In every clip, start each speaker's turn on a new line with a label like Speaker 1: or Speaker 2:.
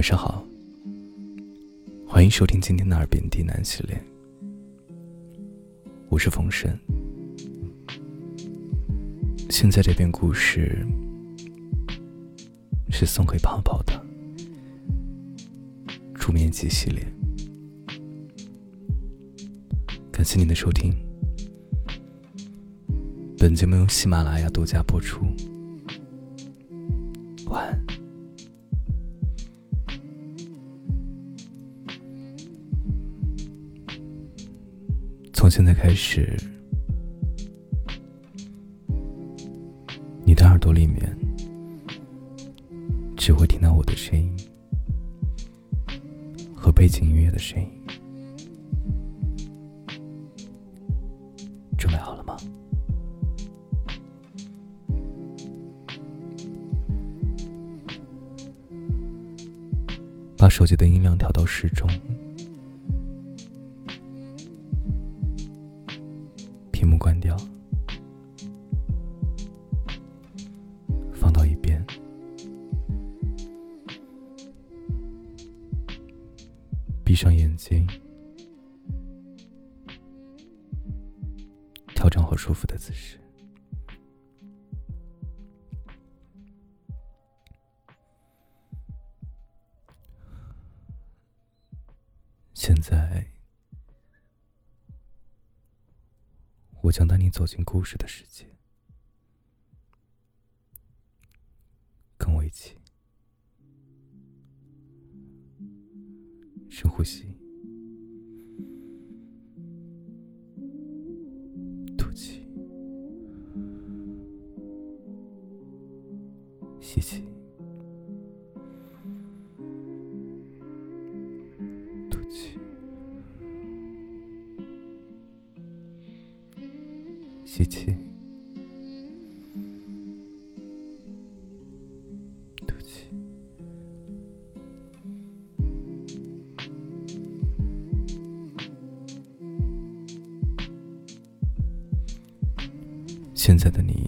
Speaker 1: 晚上好，欢迎收听今天的耳边低喃系列，我是冯生。现在这篇故事是送给泡泡的出面积系列，感谢您的收听。本节目由喜马拉雅独家播出。晚安。从现在开始，你的耳朵里面只会听到我的声音和背景音乐的声音。准备好了吗？把手机的音量调到适中，闭上眼睛，调整好舒服的姿势。现在，我将带你走进故事的世界，跟我一起深呼吸，吐气，吸气。吸气，现在的你，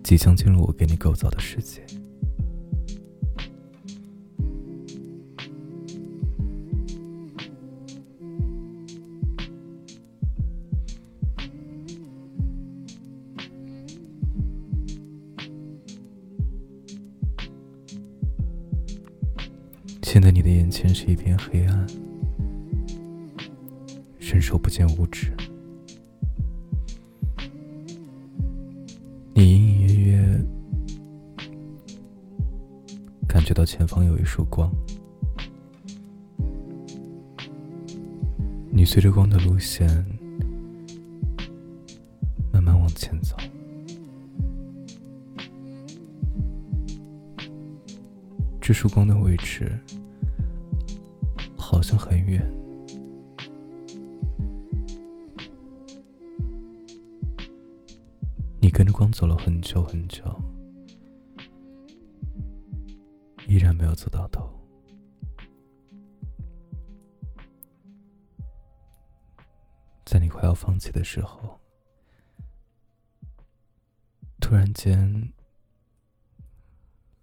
Speaker 1: 即将进入我给你构造的世界。现在你的眼前是一片黑暗，伸手不见五指。感觉到前方有一束光，你随着光的路线慢慢往前走。这束光的位置。好像很远，你跟着光走了很久很久，依然没有走到头。在你快要放弃的时候，突然间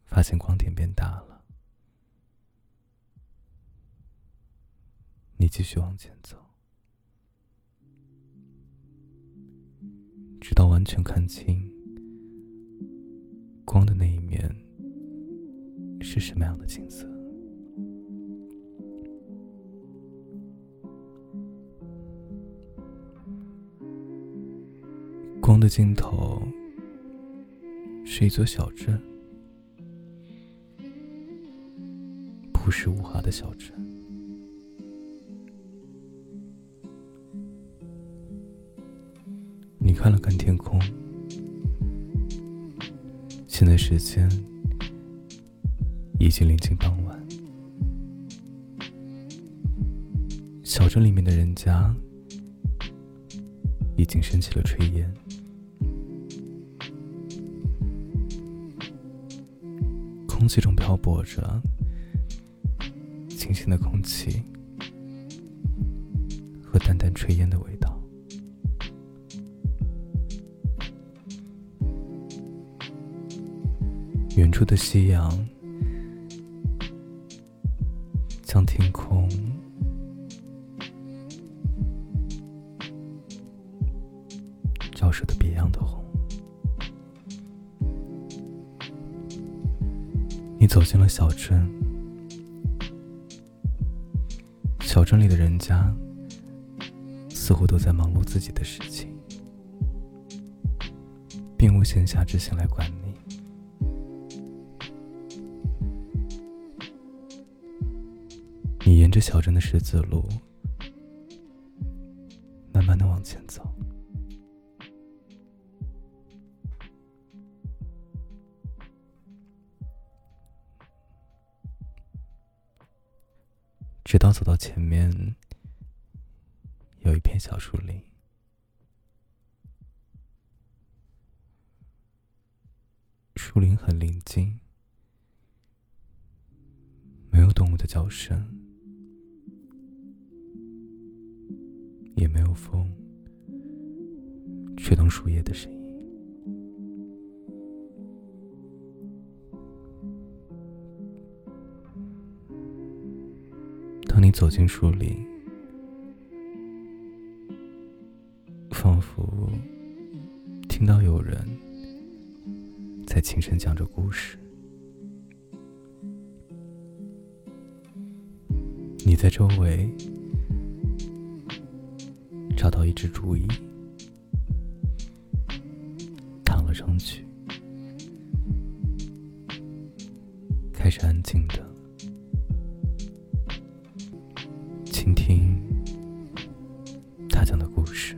Speaker 1: 发现光点变大了。你继续往前走，直到完全看清光的那一面是什么样的景色。光的尽头是一座小镇，朴实无华的小镇。你看了看天空，现在时间已经临近傍晚。小镇里面的人家已经升起了炊烟，空气中漂泊着清新的空气和淡淡炊烟的味道。远处的夕阳将天空照射的别样的红。你走进了小镇，小镇里的人家似乎都在忙碌自己的事情，并无闲暇之心来管你。着小镇的十字路，慢慢的往前走。直到走到前面，有一片小树林，树林很宁静，没有动物的叫声，也没有风吹动树叶的声音。当你走进树林，仿佛听到有人在轻声讲着故事。你在周围找到一只竹椅，躺了上去，开始安静的。倾听他讲的故事。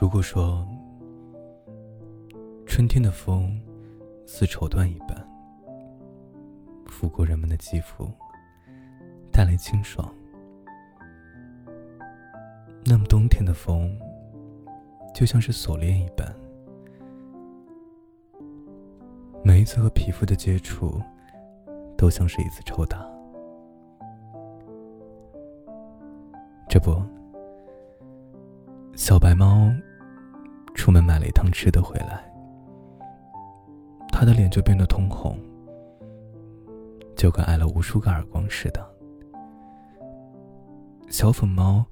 Speaker 1: 如果说春天的风似绸缎一般拂过人们的肌肤，带来清爽，那么冬天的风就像是锁链一般，每一次和皮肤的接触都像是一次抽打。这不，小白猫。出门买了一趟吃的回来，他的脸就变得通红，就跟挨了无数个耳光似的。小粉猫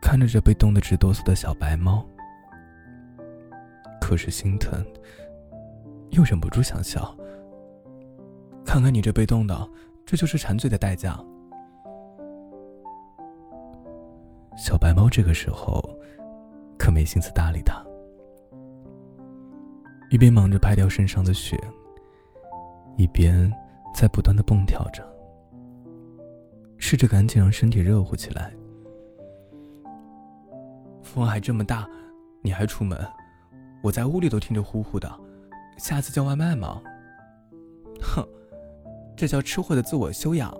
Speaker 1: 看着这被冻得直哆嗦的小白猫，可是心疼，又忍不住想笑。看看你这被冻的，这就是馋嘴的代价。小白猫这个时候可没心思搭理他。一边忙着拍掉身上的雪，一边在不断的蹦跳着，试着赶紧让身体热乎起来。风还这么大，你还出门？我在屋里都听着呼呼的，下次叫外卖吗？哼，这叫吃货的自我修养。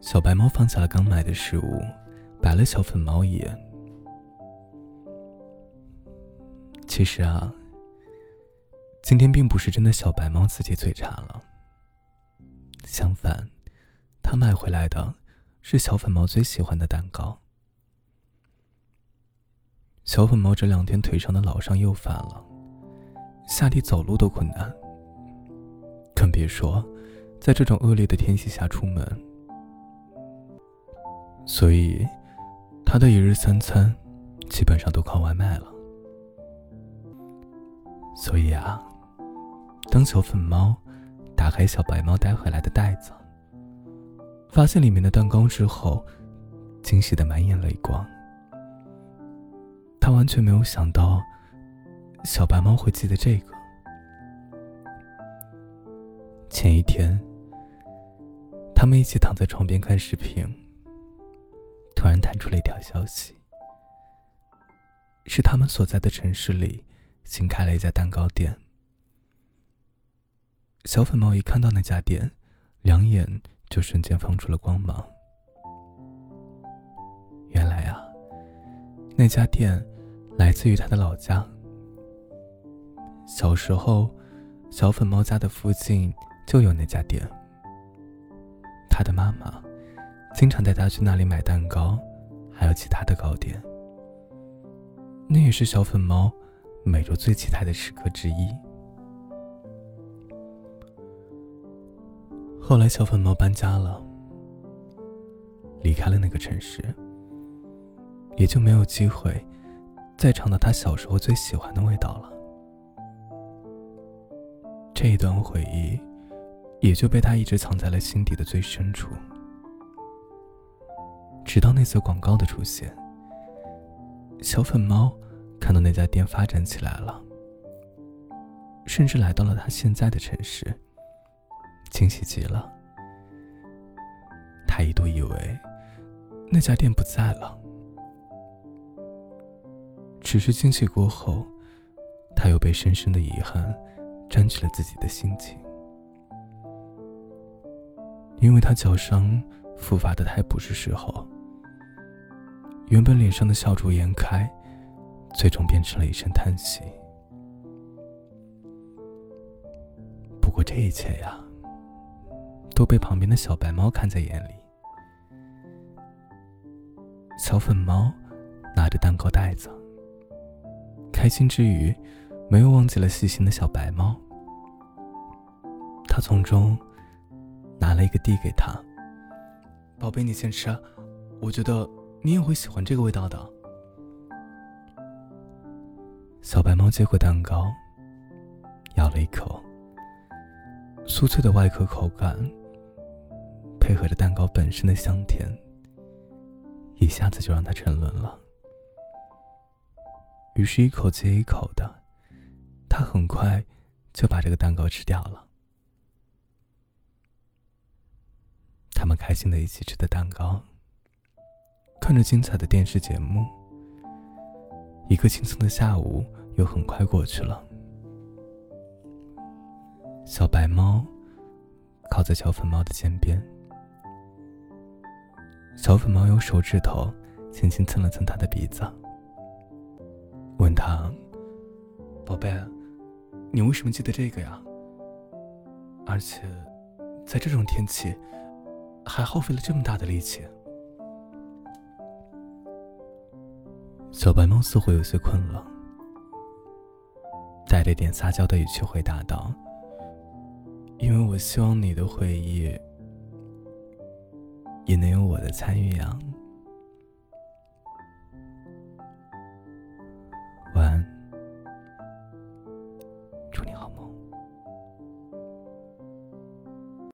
Speaker 1: 小白猫放下了刚买的食物，白了小粉猫一眼。其实啊，今天并不是真的小白猫自己嘴馋了。相反，他买回来的是小粉猫最喜欢的蛋糕。小粉猫这两天腿上的老伤又犯了，下地走路都困难，更别说在这种恶劣的天气下出门。所以，他的一日三餐基本上都靠外卖了。所以啊，当小粉猫打开小白猫带回来的袋子，发现里面的蛋糕之后，惊喜的满眼泪光。他完全没有想到，小白猫会记得这个。前一天，他们一起躺在床边看视频，突然弹出了一条消息，是他们所在的城市里新开了一家蛋糕店。小粉猫一看到那家店，两眼就瞬间放出了光芒。原来啊，那家店来自于他的老家。小时候，小粉猫家的附近就有那家店。他的妈妈经常带他去那里买蛋糕，还有其他的糕点。那也是小粉猫每周最期待的时刻之一。后来，小粉猫搬家了，离开了那个城市，也就没有机会再尝到他小时候最喜欢的味道了。这一段回忆，也就被他一直藏在了心底的最深处。直到那则广告的出现，小粉猫看到那家店发展起来了，甚至来到了他现在的城市。惊喜极了，他一度以为那家店不在了。只是惊喜过后，他又被深深的遗憾占据了自己的心情，因为他脚伤复发的太不是时候，原本脸上的笑逐颜开，最终变成了一声叹息。不过这一切呀。都被旁边的小白猫看在眼里。小粉猫拿着蛋糕袋子，开心之余，没有忘记了细心的小白猫。他从中拿了一个递给他：“宝贝，你先吃，我觉得你也会喜欢这个味道的。”小白猫接过蛋糕，咬了一口，酥脆的外壳口感。配合着蛋糕本身的香甜，一下子就让他沉沦了。于是，一口接一口的，他很快就把这个蛋糕吃掉了。他们开心的一起吃的蛋糕，看着精彩的电视节目，一个轻松的下午又很快过去了。小白猫靠在小粉猫的肩边。小粉猫用手指头轻轻蹭了蹭他的鼻子，问他：“宝贝，你为什么记得这个呀？而且，在这种天气，还耗费了这么大的力气。”小白猫似乎有些困了，带着点撒娇的语气回答道：“因为我希望你的回忆。”也能有我的参与呀。